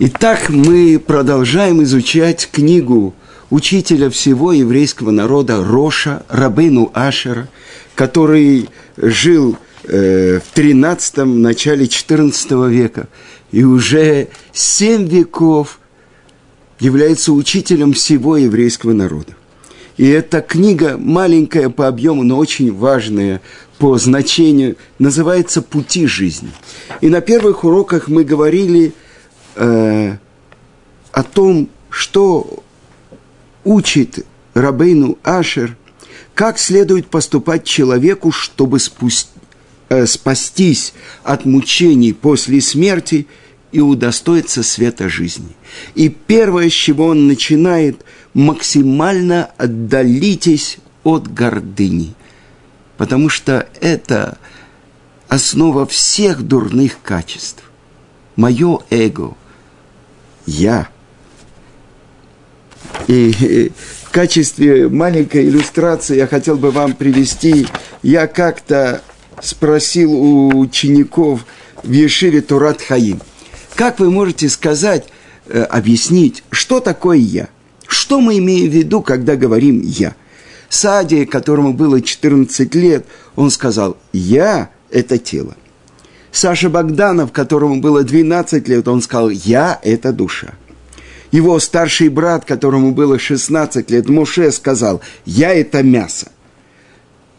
Итак, мы продолжаем изучать книгу учителя всего еврейского народа Роша, Рабейну Ашера, который жил э, в 13-м, начале 14 века и уже семь веков является учителем всего еврейского народа. И эта книга маленькая по объему, но очень важная по значению, называется «Пути жизни». И на первых уроках мы говорили – э, о том, что учит Рабейну Ашер, как следует поступать человеку, чтобы спусть, э, спастись от мучений после смерти и удостоиться света жизни. И первое, с чего он начинает, максимально отдалитесь от гордыни, потому что это основа всех дурных качеств. Мое эго – я. И в качестве маленькой иллюстрации я хотел бы вам привести, я как-то спросил у учеников в Ешиве Турат Хаим, как вы можете сказать, э, объяснить, что такое «я»? Что мы имеем в виду, когда говорим «я»? Саде, которому было 14 лет, он сказал «я» – это тело. Саша Богданов, которому было 12 лет, он сказал, я – это душа. Его старший брат, которому было 16 лет, Муше, сказал, я – это мясо.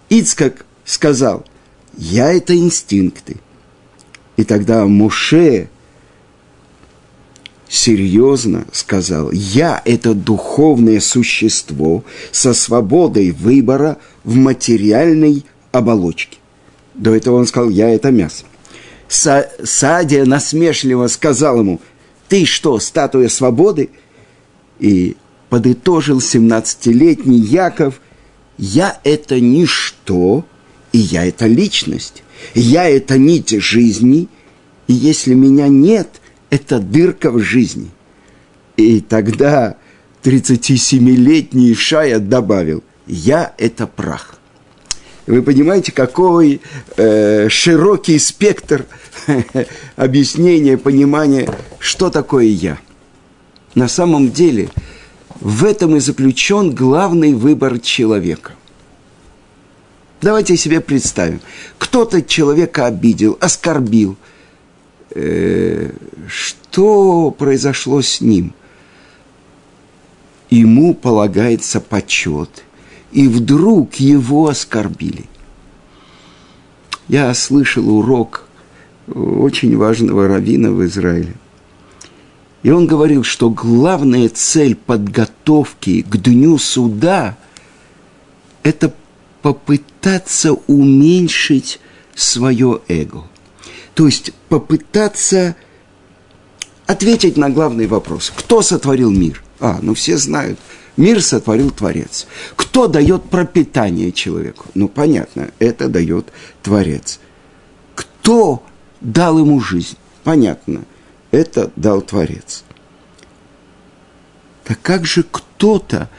Ицкак сказал, я – это инстинкты. И тогда Муше серьезно сказал, я – это духовное существо со свободой выбора в материальной оболочке. До этого он сказал, я – это мясо. Са Садия насмешливо сказал ему, «Ты что, статуя свободы?» И подытожил 17-летний Яков, «Я – это ничто, и я – это личность. Я – это нить жизни, и если меня нет, это дырка в жизни». И тогда 37-летний Шая добавил, «Я – это прах». Вы понимаете, какой э, широкий спектр объяснения, понимания, что такое я. На самом деле, в этом и заключен главный выбор человека. Давайте себе представим. Кто-то человека обидел, оскорбил. Э, что произошло с ним? Ему полагается почет – и вдруг его оскорбили. Я слышал урок очень важного раввина в Израиле. И он говорил, что главная цель подготовки к дню суда – это попытаться уменьшить свое эго. То есть попытаться ответить на главный вопрос. Кто сотворил мир? А, ну все знают – Мир сотворил Творец. Кто дает пропитание человеку? Ну, понятно, это дает Творец. Кто дал ему жизнь? Понятно, это дал Творец. Так как же кто-то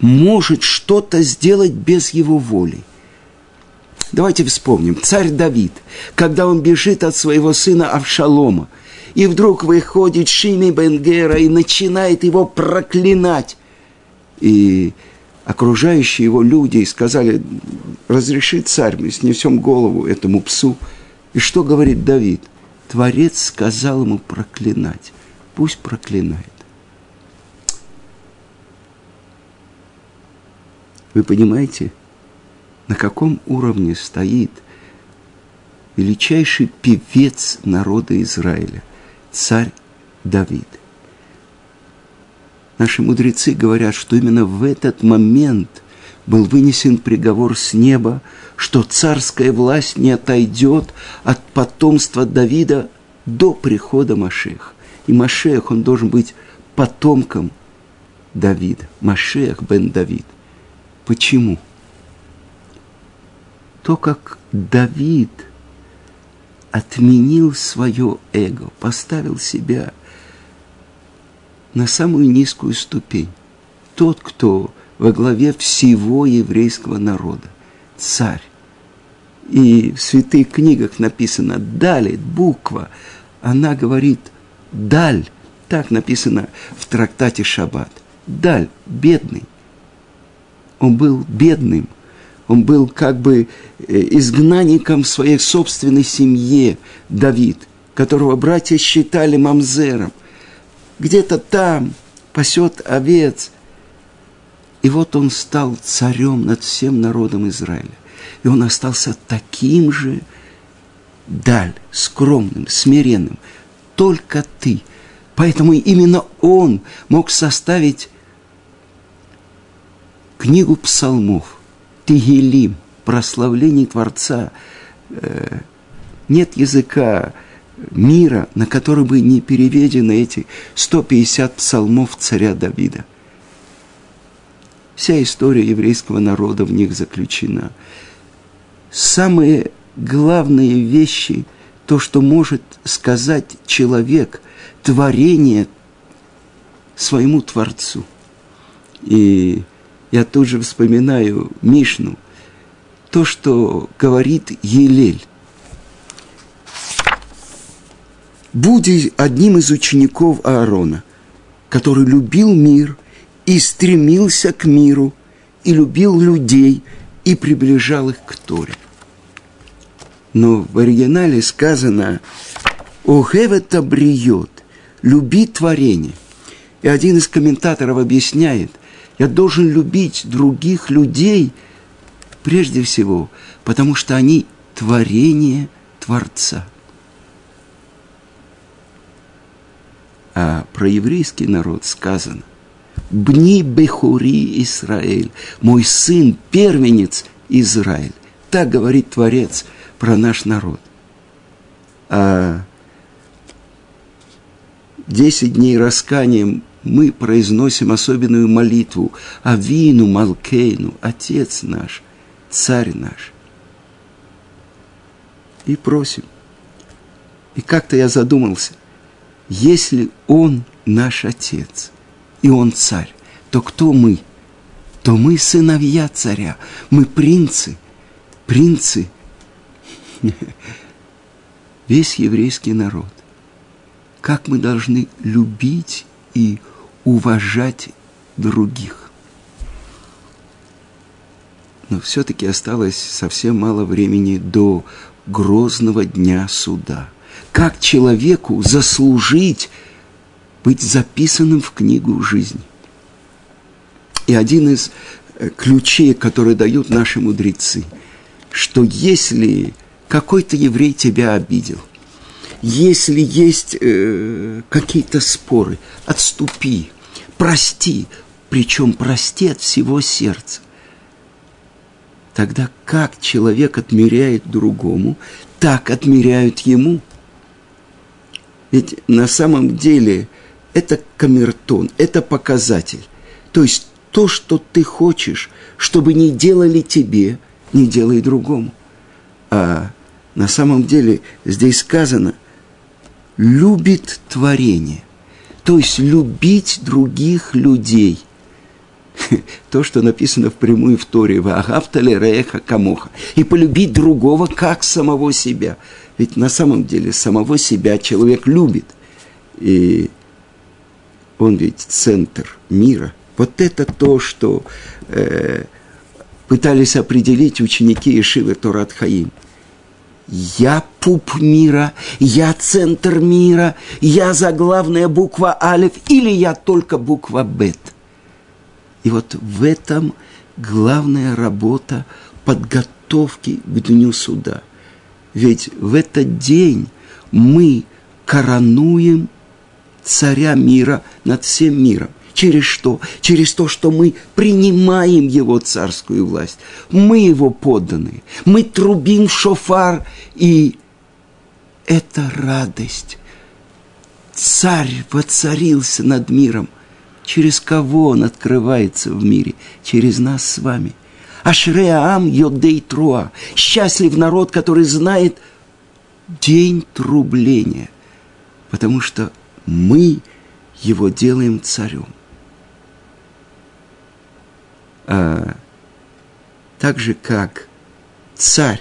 может что-то сделать без его воли? Давайте вспомним. Царь Давид, когда он бежит от своего сына Авшалома, и вдруг выходит Шими Бенгера и начинает его проклинать и окружающие его люди сказали, разреши царь, мы снесем голову этому псу. И что говорит Давид? Творец сказал ему проклинать. Пусть проклинает. Вы понимаете, на каком уровне стоит величайший певец народа Израиля, царь Давид? Наши мудрецы говорят, что именно в этот момент был вынесен приговор с неба, что царская власть не отойдет от потомства Давида до прихода Машех. И Машех, он должен быть потомком Давида. Машех бен Давид. Почему? То, как Давид отменил свое эго, поставил себя – на самую низкую ступень. Тот, кто во главе всего еврейского народа, царь. И в святых книгах написано «далит», буква, она говорит «даль», Так написано в трактате Шаббат. Даль, бедный. Он был бедным. Он был как бы э, изгнанником в своей собственной семье, Давид, которого братья считали мамзером. Где-то там пасет овец. И вот он стал царем над всем народом Израиля. И он остался таким же, даль, скромным, смиренным. Только ты. Поэтому именно он мог составить книгу псалмов, Тигелим, прославлений Творца. Э, нет языка мира, на который бы не переведены эти 150 псалмов царя Давида. Вся история еврейского народа в них заключена. Самые главные вещи, то, что может сказать человек, творение своему Творцу. И я тут же вспоминаю Мишну, то, что говорит Елель. Буди одним из учеников Аарона, который любил мир и стремился к миру, и любил людей, и приближал их к Торе. Но в оригинале сказано «Охевета бриет» – «люби творение». И один из комментаторов объясняет, я должен любить других людей прежде всего, потому что они творение Творца. А про еврейский народ сказано «Бни Бехури Израиль, мой сын, первенец Израиль». Так говорит Творец про наш народ. А десять дней расканием мы произносим особенную молитву Авину Малкейну, Отец наш, Царь наш. И просим. И как-то я задумался, если Он наш Отец, и Он Царь, то кто мы? То мы сыновья царя, мы принцы, принцы, весь еврейский народ. Как мы должны любить и уважать других. Но все-таки осталось совсем мало времени до грозного дня суда. Как человеку заслужить быть записанным в книгу жизни? И один из э, ключей, которые дают наши мудрецы, что если какой-то еврей тебя обидел, если есть э, какие-то споры, отступи, прости, причем прости от всего сердца. Тогда как человек отмеряет другому, так отмеряют ему. Ведь на самом деле это камертон, это показатель. То есть то, что ты хочешь, чтобы не делали тебе, не делай другому. А на самом деле здесь сказано – любит творение. То есть любить других людей. То, что написано впрямую в Торе, «Ваагавтали реха камоха» и полюбить другого, как самого себя. Ведь на самом деле самого себя человек любит. И он ведь центр мира. Вот это то, что э, пытались определить ученики Ишивы Торат Хаим – я пуп мира, я центр мира, я заглавная буква Алиф или я только буква Бет. И вот в этом главная работа подготовки к Дню Суда. Ведь в этот день мы коронуем царя мира над всем миром. Через что? Через то, что мы принимаем его царскую власть. Мы его подданные. Мы трубим шофар, и это радость. Царь воцарился над миром. Через кого он открывается в мире? Через нас с вами. Ашреаам Йодей Труа. Счастлив народ, который знает день трубления. Потому что мы его делаем царем. а, так же как царь,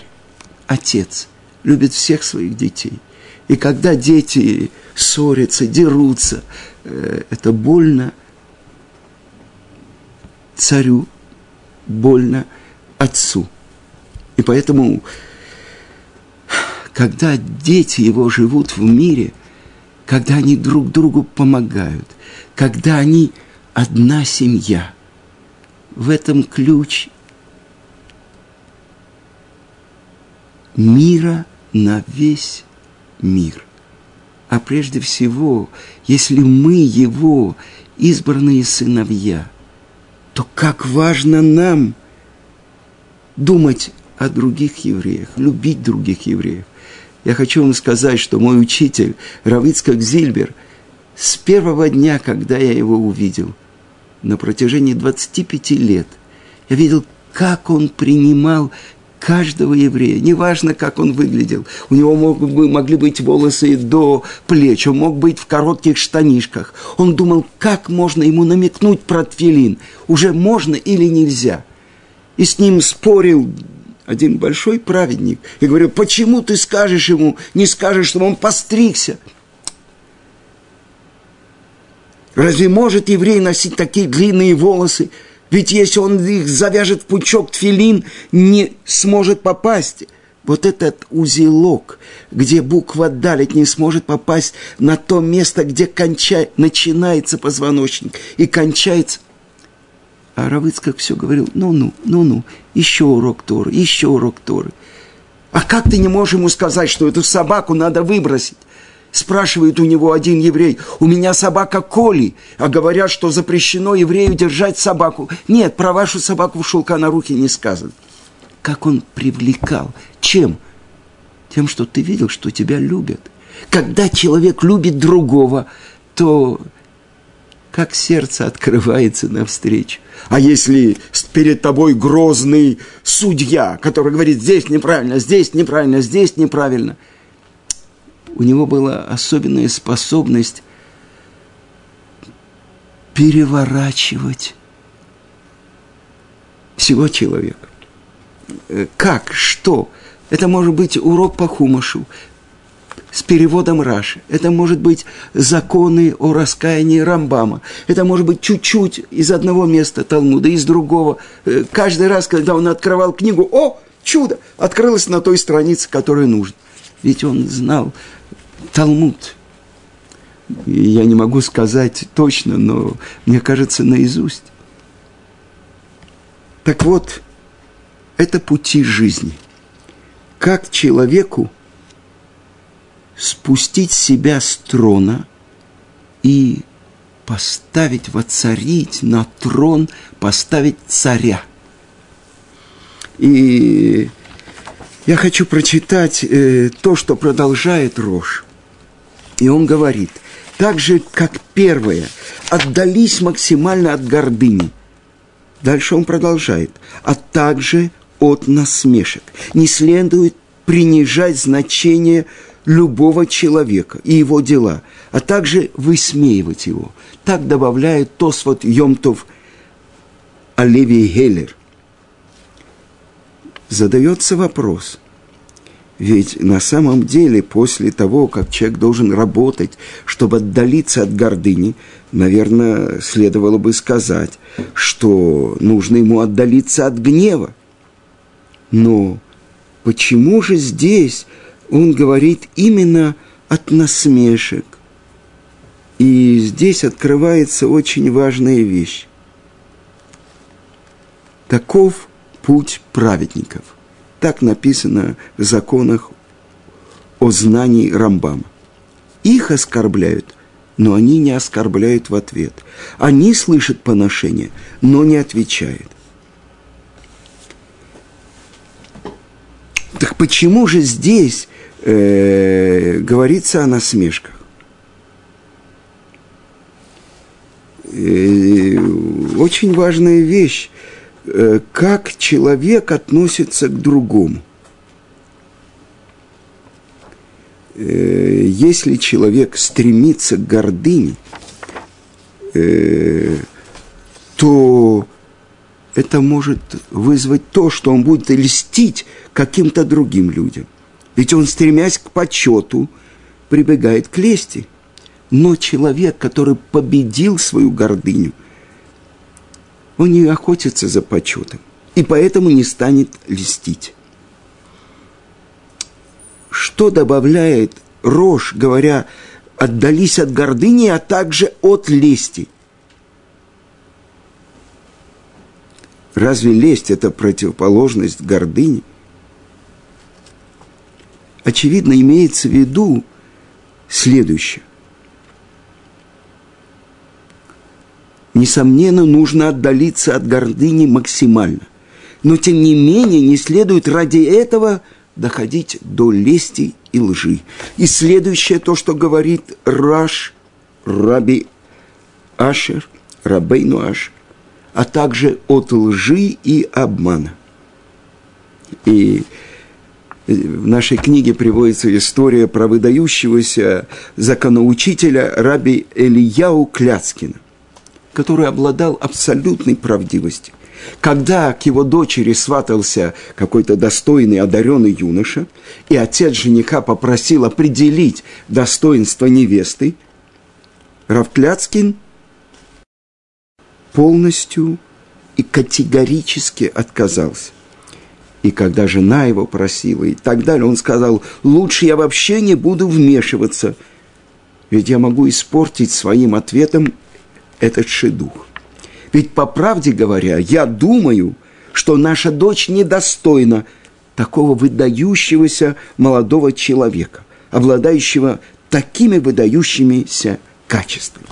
отец, любит всех своих детей, И когда дети ссорятся, дерутся, э, это больно царю, больно отцу. И поэтому, когда дети его живут в мире, когда они друг другу помогают, когда они одна семья, в этом ключ мира на весь мир. А прежде всего, если мы его избранные сыновья, то как важно нам думать о других евреях, любить других евреев. Я хочу вам сказать, что мой учитель Равицкак Зильбер с первого дня, когда я его увидел, на протяжении 25 лет, я видел, как он принимал каждого еврея, неважно, как он выглядел. У него мог могли быть волосы до плеч, он мог быть в коротких штанишках. Он думал, как можно ему намекнуть про тфилин, уже можно или нельзя. И с ним спорил один большой праведник и говорил, почему ты скажешь ему, не скажешь, чтобы он постригся? Разве может еврей носить такие длинные волосы? Ведь если он их завяжет в пучок тфилин, не сможет попасть. Вот этот узелок, где буква «далит» не сможет попасть на то место, где кончай, начинается позвоночник и кончается. А Равыц как все говорил, ну-ну, ну-ну, еще урок Торы, еще урок Торы. А как ты не можешь ему сказать, что эту собаку надо выбросить? Спрашивает у него один еврей, у меня собака Коли, а говорят, что запрещено еврею держать собаку. Нет, про вашу собаку в шелка на руки не сказано. Как он привлекал? Чем? Тем, что ты видел, что тебя любят. Когда человек любит другого, то как сердце открывается навстречу. А если перед тобой грозный судья, который говорит, здесь неправильно, здесь неправильно, здесь неправильно – у него была особенная способность переворачивать всего человека. Э, как? Что? Это может быть урок по Хумашу с переводом Раши. Это может быть законы о раскаянии Рамбама. Это может быть чуть-чуть из одного места Талмуда, из другого. Э, каждый раз, когда он открывал книгу, о, чудо, открылось на той странице, которая нужна. Ведь он знал Талмуд. Я не могу сказать точно, но мне кажется наизусть. Так вот, это пути жизни. Как человеку спустить себя с трона и поставить, воцарить на трон, поставить царя. И я хочу прочитать э, то, что продолжает Рош. И он говорит, так же, как первое, отдались максимально от гордыни. Дальше он продолжает, а также от насмешек. Не следует принижать значение любого человека и его дела, а также высмеивать его. Так добавляет Тосфот Йомтов Оливий Геллер. Задается вопрос – ведь на самом деле после того, как человек должен работать, чтобы отдалиться от гордыни, наверное, следовало бы сказать, что нужно ему отдалиться от гнева. Но почему же здесь он говорит именно от насмешек? И здесь открывается очень важная вещь. Таков путь праведников – так написано в законах о знании Рамбама. Их оскорбляют, но они не оскорбляют в ответ. Они слышат поношение, но не отвечают. Так почему же здесь э, говорится о насмешках? Э, очень важная вещь. Э, как человек относится к другому. Э, если человек стремится к гордыне, э, то это может вызвать то, что он будет льстить каким-то другим людям. Ведь он, стремясь к почету, прибегает к лести. Но человек, который победил свою гордыню, он не охотится за почетом и поэтому не станет листить. Что добавляет рожь, говоря, отдались от гордыни, а также от лести? Разве лесть – это противоположность гордыни? Очевидно, имеется в виду следующее. Несомненно, нужно отдалиться от гордыни максимально – но тем не менее не следует ради этого доходить до лести и лжи. И следующее то, что говорит Раш, Раби Ашер, Рабейну Ашер, а также от лжи и обмана. И в нашей книге приводится история про выдающегося законоучителя Раби Элияу Кляцкина, который обладал абсолютной правдивостью. Когда к его дочери сватался какой-то достойный, одаренный юноша, и отец жениха попросил определить достоинство невесты, Равкляцкин полностью и категорически отказался. И когда жена его просила и так далее, он сказал, лучше я вообще не буду вмешиваться, ведь я могу испортить своим ответом этот шедух. Ведь, по правде говоря, я думаю, что наша дочь недостойна такого выдающегося молодого человека, обладающего такими выдающимися качествами.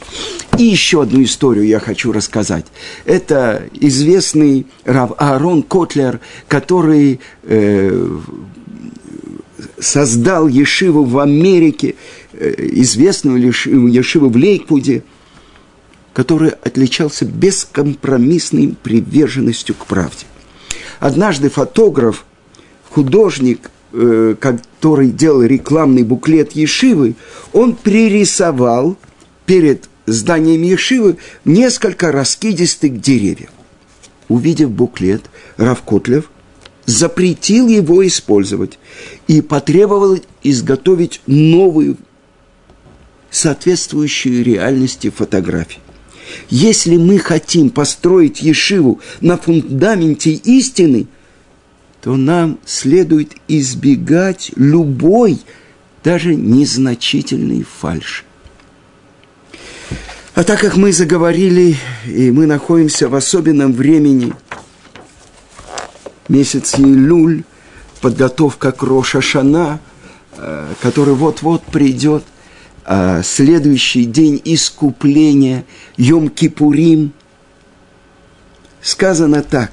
И еще одну историю я хочу рассказать. Это известный Рав Аарон Котлер, который э, создал Ешиву в Америке, э, известную Ешиву в Лейквуде – который отличался бескомпромиссной приверженностью к правде. Однажды фотограф, художник, э, который делал рекламный буклет Ешивы, он пририсовал перед зданием Ешивы несколько раскидистых деревьев. Увидев буклет, Рав Котлев запретил его использовать и потребовал изготовить новую, соответствующую реальности фотографию. Если мы хотим построить Ешиву на фундаменте истины, то нам следует избегать любой, даже незначительной фальши. А так как мы заговорили, и мы находимся в особенном времени, месяц Илюль, подготовка к Роша Шана, э, который вот-вот придет – а, следующий день искупления, Йом-Кипурим, сказано так.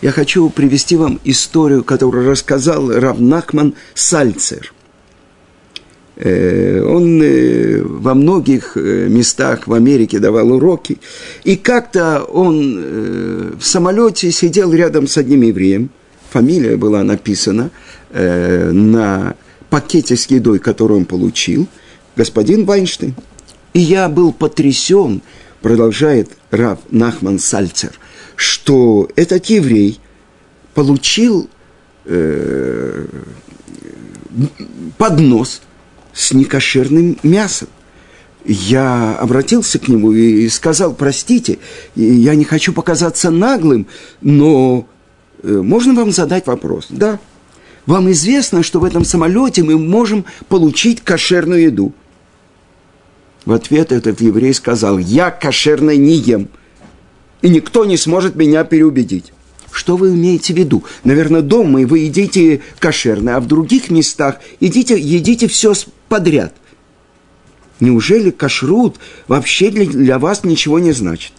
Я хочу привести вам историю, которую рассказал Равнахман Сальцер. Э, он э, во многих э, местах в Америке давал уроки. И как-то он в самолете сидел рядом с одним евреем. Фамилия была написана на пакете с едой, который он получил – господин Вайнштейн. И я был потрясен, продолжает Рав Нахман Сальцер, что этот еврей получил э, поднос с некошерным мясом. Я обратился к нему и сказал, простите, я не хочу показаться наглым, но э, можно вам задать вопрос? Да. Вам известно, что в этом самолете мы можем получить кошерную еду – в ответ этот еврей сказал, я кошерное не ем, и никто не сможет меня переубедить. Что вы имеете в виду? Наверное, дома вы едите кошерное, а в других местах едите, едите все подряд. Неужели кашрут вообще для, для вас ничего не значит?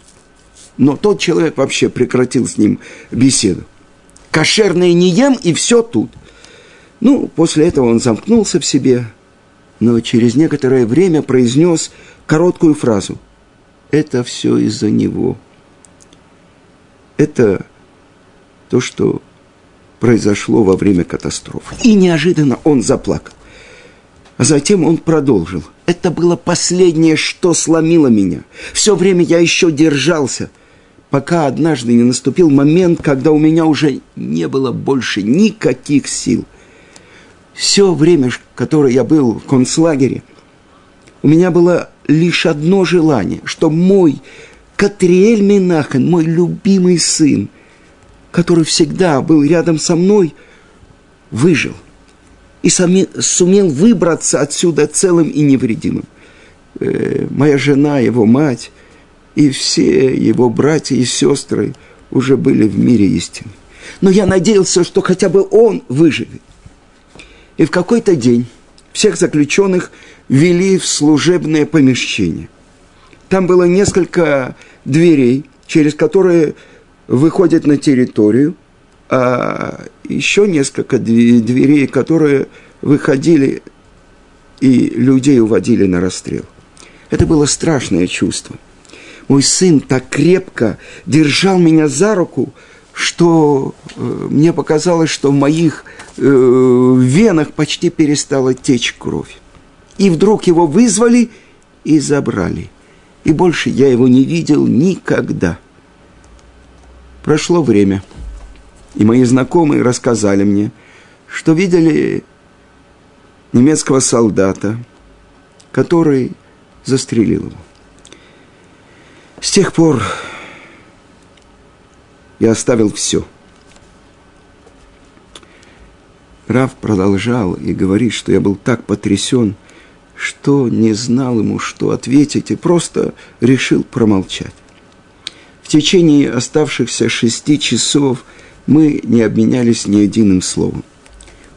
Но тот человек вообще прекратил с ним беседу. Кошерное не ем, и все тут. Ну, после этого он замкнулся в себе, но через некоторое время произнес короткую фразу. Это все из-за него. Это то, что произошло во время катастрофы. И неожиданно он заплакал. А затем он продолжил. Это было последнее, что сломило меня. Все время я еще держался, пока однажды не наступил момент, когда у меня уже не было больше никаких сил – все время, которое я был в концлагере, у меня было лишь одно желание, что мой Катриэль Минахан, мой любимый сын, который всегда был рядом со мной, выжил и сумел выбраться отсюда целым и невредимым. Э, моя жена, его мать и все его братья и сестры уже были в мире истины. Но я надеялся, что хотя бы он выживет. И в какой-то день всех заключенных вели в служебное помещение. Там было несколько дверей, через которые выходят на территорию, а еще несколько дверей, которые выходили и людей уводили на расстрел. Это было страшное чувство. Мой сын так крепко держал меня за руку, что э, мне показалось, что в моих э, венах почти перестала течь кровь. И вдруг его вызвали и забрали. И больше я его не видел никогда. Прошло время, и мои знакомые рассказали мне, что видели немецкого солдата, который застрелил его. С тех пор я оставил все. Рав продолжал и говорит, что я был так потрясен, что не знал ему, что ответить, и просто решил промолчать. В течение оставшихся шести часов мы не обменялись ни единым словом.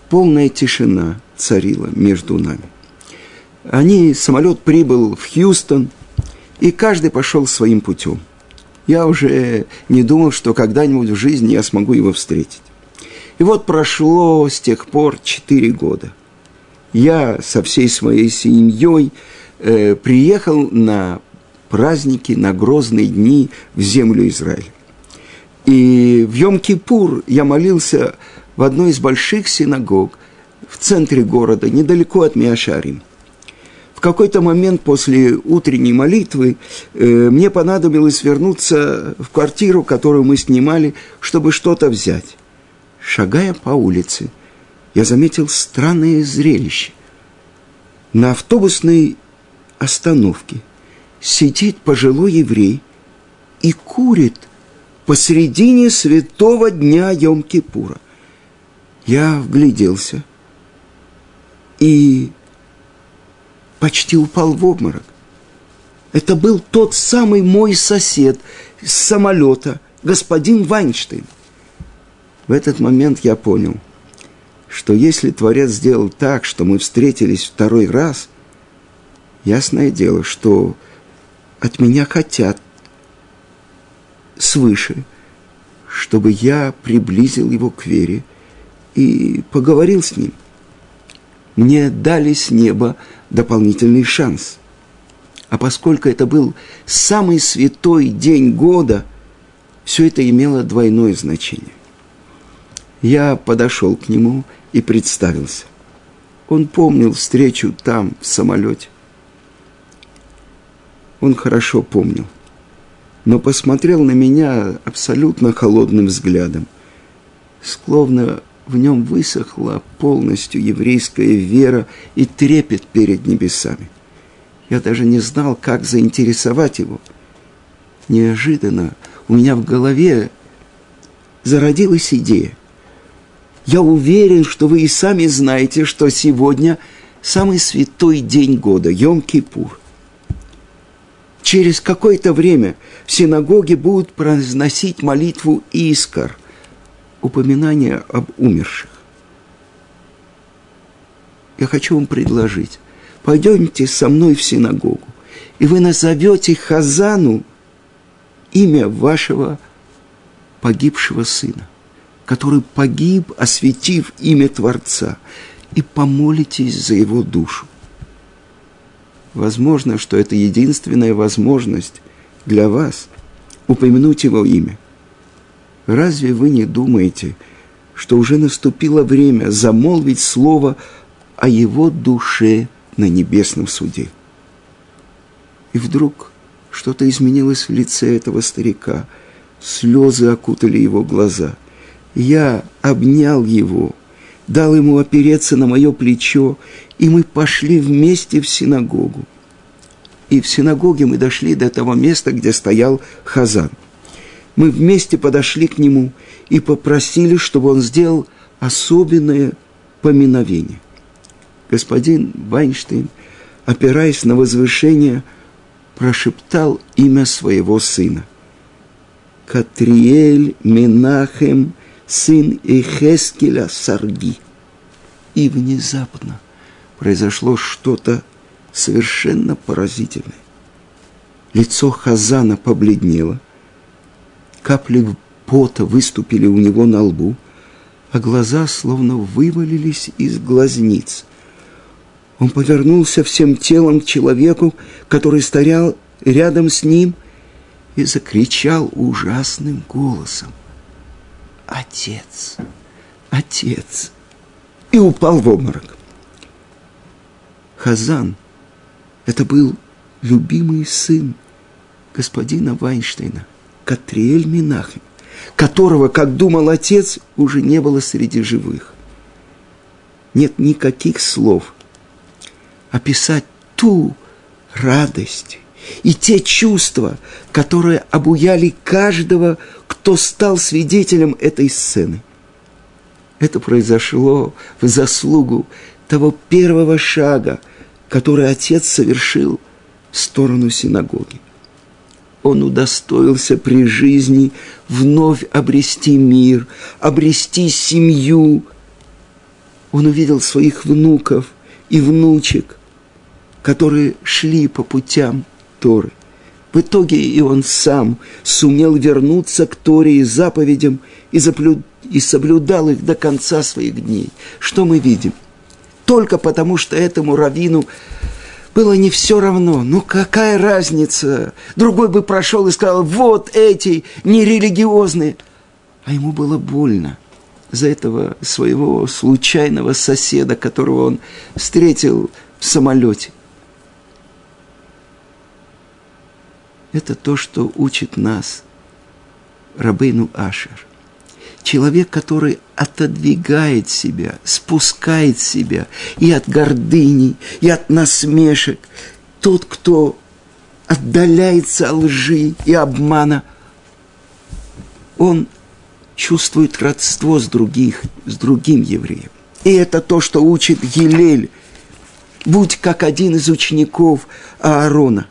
Полная тишина царила между нами. Они, самолет прибыл в Хьюстон, и каждый пошел своим путем – я уже не думал, что когда-нибудь в жизни я смогу его встретить. И вот прошло с тех пор четыре года. Я со всей своей семьей э, приехал на праздники, на грозные дни в землю Израиля. И в Йом-Кипур я молился в одной из больших синагог в центре города, недалеко от Миашарим – в какой-то момент после утренней молитвы э, мне понадобилось вернуться в квартиру, которую мы снимали, чтобы что-то взять. Шагая по улице, я заметил странное зрелище. На автобусной остановке сидит пожилой еврей и курит посредине святого дня Йом-Кипура. Я вгляделся и почти упал в обморок. Это был тот самый мой сосед с самолета, господин Вайнштейн. В этот момент я понял, что если Творец сделал так, что мы встретились второй раз, ясное дело, что от меня хотят свыше, чтобы я приблизил его к вере и поговорил с ним. Мне дали с неба дополнительный шанс. А поскольку это был самый святой день года, все это имело двойное значение. Я подошел к нему и представился. Он помнил встречу там, в самолете. Он хорошо помнил, но посмотрел на меня абсолютно холодным взглядом, словно в нем высохла полностью еврейская вера и трепет перед небесами. Я даже не знал, как заинтересовать его. Неожиданно у меня в голове зародилась идея. Я уверен, что вы и сами знаете, что сегодня самый святой день года, Йом-Кипур. Через какое-то время в синагоге будут произносить молитву Искар, упоминание об умерших. Я хочу вам предложить, пойдемте со мной в синагогу, и вы назовете Хазану имя вашего погибшего сына, который погиб, осветив имя Творца, и помолитесь за его душу. Возможно, что это единственная возможность для вас упомянуть его имя. Разве вы не думаете, что уже наступило время замолвить слово о его душе на небесном суде? И вдруг что-то изменилось в лице этого старика. Слезы окутали его глаза. Я обнял его, дал ему опереться на мое плечо, и мы пошли вместе в синагогу. И в синагоге мы дошли до того места, где стоял Хазан. Мы вместе подошли к нему и попросили, чтобы он сделал особенное поминовение. Господин Вайнштейн, опираясь на возвышение, прошептал имя своего сына. Катриэль Менахем, сын Эхескеля Сарги. И внезапно произошло что-то совершенно поразительное. Лицо Хазана побледнело, капли пота выступили у него на лбу, а глаза словно вывалились из глазниц. Он повернулся всем телом к человеку, который стоял рядом с ним, и закричал ужасным голосом. «Отец! Отец!» И упал в обморок. Хазан – это был любимый сын господина Вайнштейна, Катриэль Минахим, которого, как думал отец, уже не было среди живых. Нет никаких слов описать ту радость и те чувства, которые обуяли каждого, кто стал свидетелем этой сцены. Это произошло в заслугу того первого шага – который отец совершил в сторону синагоги. Он удостоился при жизни вновь обрести мир, обрести семью. Он увидел своих внуков и внучек, которые шли по путям Торы. В итоге и он сам сумел вернуться к Торе и заповедям и, заплю... и соблюдал их до конца своих дней. Что мы видим – только потому, что этому раввину было не все равно. Ну какая разница? Другой бы прошел и сказал, вот эти нерелигиозные. А ему было больно за этого своего случайного соседа, которого он встретил в самолете. Это то, что учит нас Рабейну Ашер человек, который отодвигает себя, спускает себя и от гордыни, и от насмешек, тот, кто отдаляется от лжи и обмана, он чувствует родство с, других, с другим евреем. И это то, что учит Елель. Будь как один из учеников Аарона.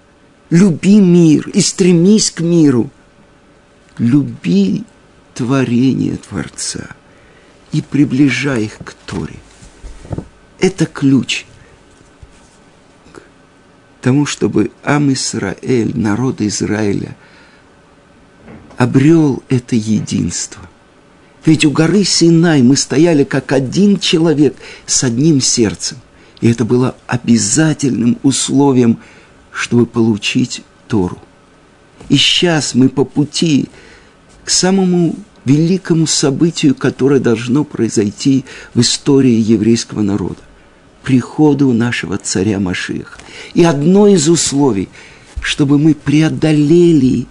Люби мир и стремись к миру. Люби творение Творца и приближай их к Торе. Это ключ к тому, чтобы Ам Исраэль, народ Израиля, обрел это единство. Ведь у горы Синай мы стояли как один человек с одним сердцем. И это было обязательным условием, чтобы получить Тору. И сейчас мы по пути к самому великому событию, которое должно произойти в истории еврейского народа – приходу нашего царя Машиха. И одно из условий, чтобы мы преодолели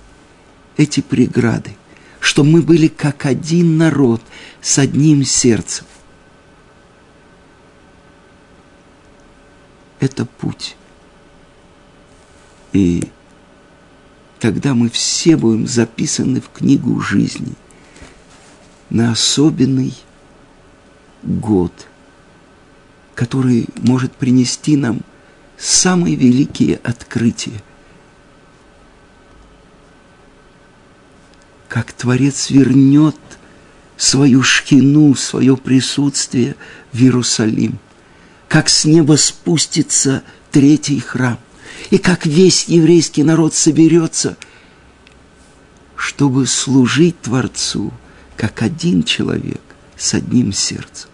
эти преграды, чтобы мы были как один народ с одним сердцем. Это путь. И тогда мы все будем записаны в книгу жизни – на особенный год, который может принести нам самые великие открытия. Как Творец вернет свою шхину, свое присутствие в Иерусалим, как с неба спустится третий храм, и как весь еврейский народ соберется, чтобы служить Творцу – как один человек с одним сердцем.